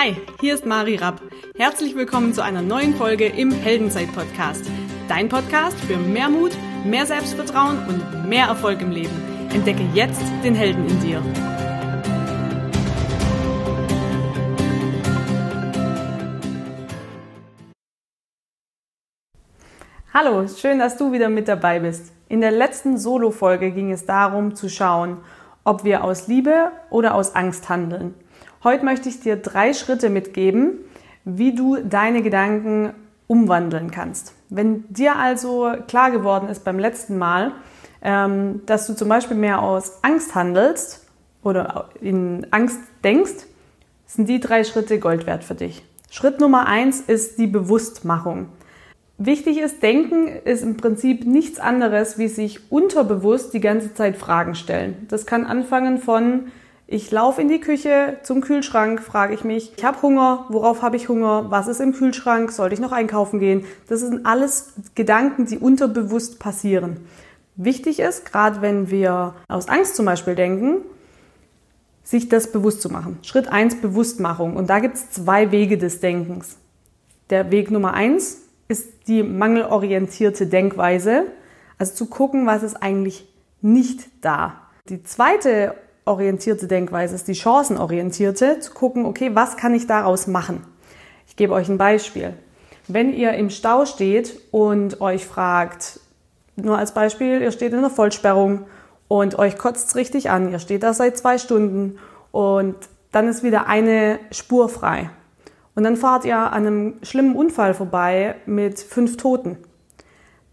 Hi, hier ist Mari Rapp. Herzlich willkommen zu einer neuen Folge im Heldenzeit-Podcast. Dein Podcast für mehr Mut, mehr Selbstvertrauen und mehr Erfolg im Leben. Entdecke jetzt den Helden in dir. Hallo, schön, dass du wieder mit dabei bist. In der letzten Solo-Folge ging es darum zu schauen, ob wir aus Liebe oder aus Angst handeln. Heute möchte ich dir drei Schritte mitgeben, wie du deine Gedanken umwandeln kannst. Wenn dir also klar geworden ist beim letzten Mal, ähm, dass du zum Beispiel mehr aus Angst handelst oder in Angst denkst, sind die drei Schritte Gold wert für dich. Schritt Nummer eins ist die Bewusstmachung. Wichtig ist, Denken ist im Prinzip nichts anderes, wie sich unterbewusst die ganze Zeit Fragen stellen. Das kann anfangen von, ich laufe in die Küche zum Kühlschrank, frage ich mich, ich habe Hunger, worauf habe ich Hunger, was ist im Kühlschrank, sollte ich noch einkaufen gehen? Das sind alles Gedanken, die unterbewusst passieren. Wichtig ist, gerade wenn wir aus Angst zum Beispiel denken, sich das bewusst zu machen. Schritt eins Bewusstmachung. Und da gibt es zwei Wege des Denkens. Der Weg Nummer eins ist die mangelorientierte Denkweise, also zu gucken, was ist eigentlich nicht da. Die zweite orientierte Denkweise ist die chancenorientierte, zu gucken, okay, was kann ich daraus machen? Ich gebe euch ein Beispiel. Wenn ihr im Stau steht und euch fragt, nur als Beispiel, ihr steht in der Vollsperrung und euch kotzt es richtig an, ihr steht da seit zwei Stunden und dann ist wieder eine Spur frei. Und dann fahrt ihr an einem schlimmen Unfall vorbei mit fünf Toten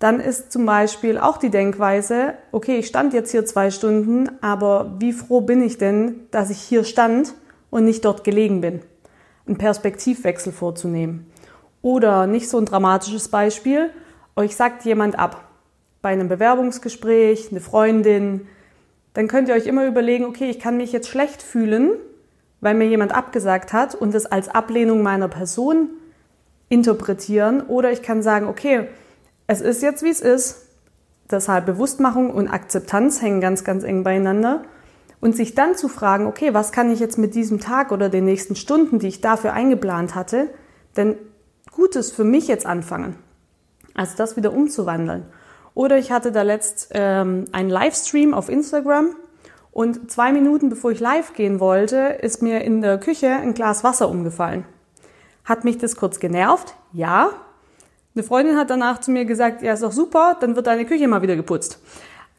dann ist zum Beispiel auch die Denkweise, okay, ich stand jetzt hier zwei Stunden, aber wie froh bin ich denn, dass ich hier stand und nicht dort gelegen bin? Einen Perspektivwechsel vorzunehmen. Oder nicht so ein dramatisches Beispiel, euch sagt jemand ab. Bei einem Bewerbungsgespräch, eine Freundin, dann könnt ihr euch immer überlegen, okay, ich kann mich jetzt schlecht fühlen, weil mir jemand abgesagt hat und das als Ablehnung meiner Person interpretieren. Oder ich kann sagen, okay, es ist jetzt, wie es ist. Deshalb Bewusstmachung und Akzeptanz hängen ganz, ganz eng beieinander. Und sich dann zu fragen, okay, was kann ich jetzt mit diesem Tag oder den nächsten Stunden, die ich dafür eingeplant hatte, denn Gutes für mich jetzt anfangen? Also das wieder umzuwandeln. Oder ich hatte da letzt ähm, einen Livestream auf Instagram und zwei Minuten bevor ich live gehen wollte, ist mir in der Küche ein Glas Wasser umgefallen. Hat mich das kurz genervt? Ja, eine Freundin hat danach zu mir gesagt, ja, ist doch super, dann wird deine Küche mal wieder geputzt.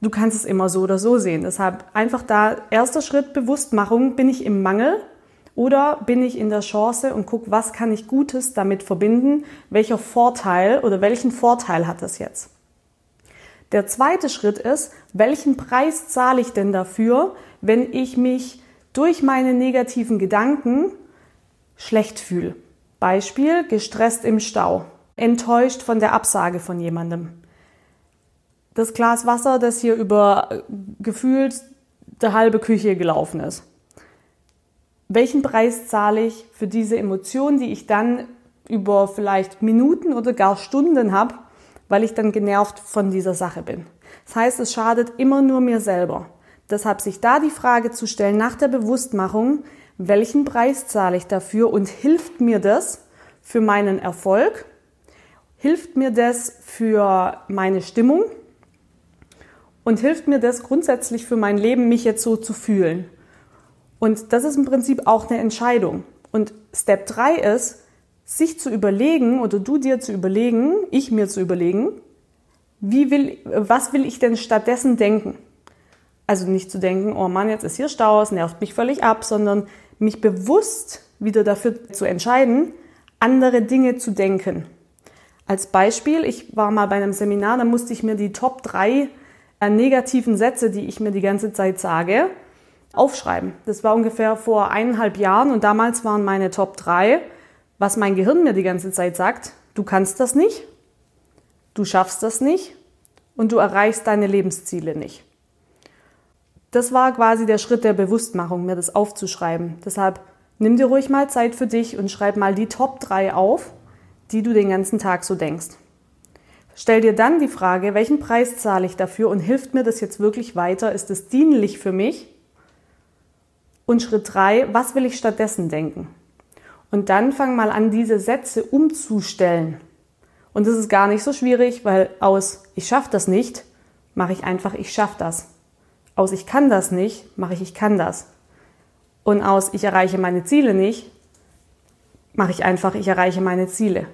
Du kannst es immer so oder so sehen. Deshalb einfach da, erster Schritt, Bewusstmachung, bin ich im Mangel oder bin ich in der Chance und guck, was kann ich Gutes damit verbinden? Welcher Vorteil oder welchen Vorteil hat das jetzt? Der zweite Schritt ist, welchen Preis zahle ich denn dafür, wenn ich mich durch meine negativen Gedanken schlecht fühle? Beispiel, gestresst im Stau enttäuscht von der Absage von jemandem. Das Glas Wasser, das hier über äh, gefühlt der halbe Küche gelaufen ist. Welchen Preis zahle ich für diese Emotion, die ich dann über vielleicht Minuten oder gar Stunden habe, weil ich dann genervt von dieser Sache bin? Das heißt, es schadet immer nur mir selber. Deshalb sich da die Frage zu stellen nach der Bewusstmachung, welchen Preis zahle ich dafür und hilft mir das für meinen Erfolg hilft mir das für meine Stimmung und hilft mir das grundsätzlich für mein Leben, mich jetzt so zu fühlen. Und das ist im Prinzip auch eine Entscheidung. Und Step 3 ist, sich zu überlegen oder du dir zu überlegen, ich mir zu überlegen, wie will, was will ich denn stattdessen denken? Also nicht zu denken, oh Mann, jetzt ist hier Stau, es nervt mich völlig ab, sondern mich bewusst wieder dafür zu entscheiden, andere Dinge zu denken. Als Beispiel, ich war mal bei einem Seminar, da musste ich mir die Top 3 äh, negativen Sätze, die ich mir die ganze Zeit sage, aufschreiben. Das war ungefähr vor eineinhalb Jahren und damals waren meine Top 3, was mein Gehirn mir die ganze Zeit sagt, du kannst das nicht, du schaffst das nicht und du erreichst deine Lebensziele nicht. Das war quasi der Schritt der Bewusstmachung, mir das aufzuschreiben. Deshalb nimm dir ruhig mal Zeit für dich und schreib mal die Top 3 auf die du den ganzen Tag so denkst. Stell dir dann die Frage, welchen Preis zahle ich dafür und hilft mir das jetzt wirklich weiter? Ist es dienlich für mich? Und Schritt drei, was will ich stattdessen denken? Und dann fang mal an, diese Sätze umzustellen. Und das ist gar nicht so schwierig, weil aus ich schaffe das nicht, mache ich einfach ich schaffe das. Aus ich kann das nicht, mache ich ich kann das. Und aus ich erreiche meine Ziele nicht, mache ich einfach ich erreiche meine Ziele.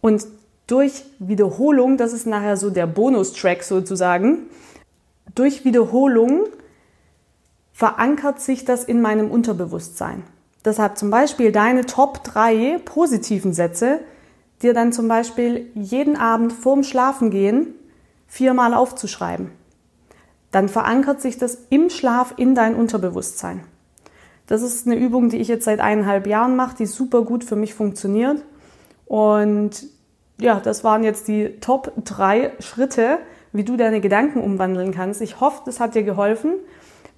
Und durch Wiederholung, das ist nachher so der Bonustrack sozusagen, durch Wiederholung verankert sich das in meinem Unterbewusstsein. Deshalb zum Beispiel deine Top 3 positiven Sätze, dir dann zum Beispiel jeden Abend vorm Schlafengehen viermal aufzuschreiben. Dann verankert sich das im Schlaf in dein Unterbewusstsein. Das ist eine Übung, die ich jetzt seit eineinhalb Jahren mache, die super gut für mich funktioniert. Und ja, das waren jetzt die Top 3 Schritte, wie du deine Gedanken umwandeln kannst. Ich hoffe, das hat dir geholfen.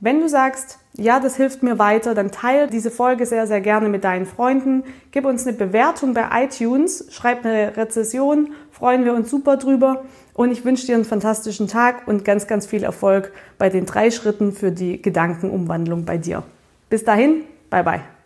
Wenn du sagst, ja, das hilft mir weiter, dann teile diese Folge sehr, sehr gerne mit deinen Freunden. Gib uns eine Bewertung bei iTunes, schreib eine Rezession, freuen wir uns super drüber. Und ich wünsche dir einen fantastischen Tag und ganz, ganz viel Erfolg bei den drei Schritten für die Gedankenumwandlung bei dir. Bis dahin, bye bye.